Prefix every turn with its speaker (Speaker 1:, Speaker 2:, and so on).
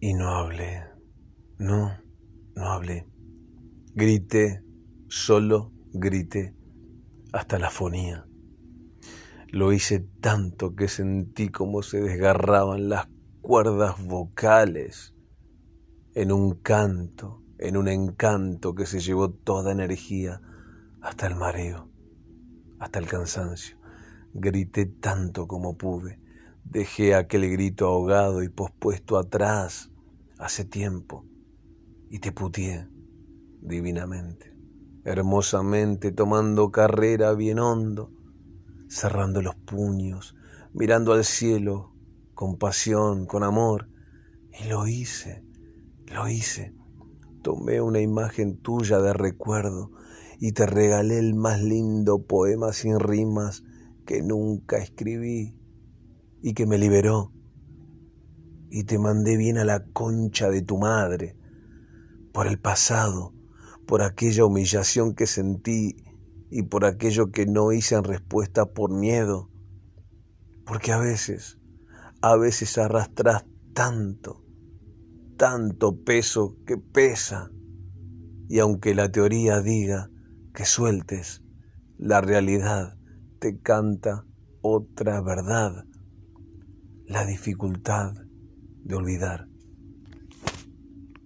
Speaker 1: Y no hablé, no, no hablé. Grité, solo grité, hasta la fonía. Lo hice tanto que sentí como se desgarraban las cuerdas vocales en un canto, en un encanto que se llevó toda energía hasta el mareo, hasta el cansancio. Grité tanto como pude. Dejé aquel grito ahogado y pospuesto atrás hace tiempo y te putié divinamente, hermosamente, tomando carrera bien hondo, cerrando los puños, mirando al cielo con pasión, con amor, y lo hice, lo hice. Tomé una imagen tuya de recuerdo y te regalé el más lindo poema sin rimas que nunca escribí y que me liberó. Y te mandé bien a la concha de tu madre, por el pasado, por aquella humillación que sentí y por aquello que no hice en respuesta por miedo. Porque a veces, a veces arrastras tanto, tanto peso que pesa. Y aunque la teoría diga que sueltes, la realidad te canta otra verdad, la dificultad de olvidar.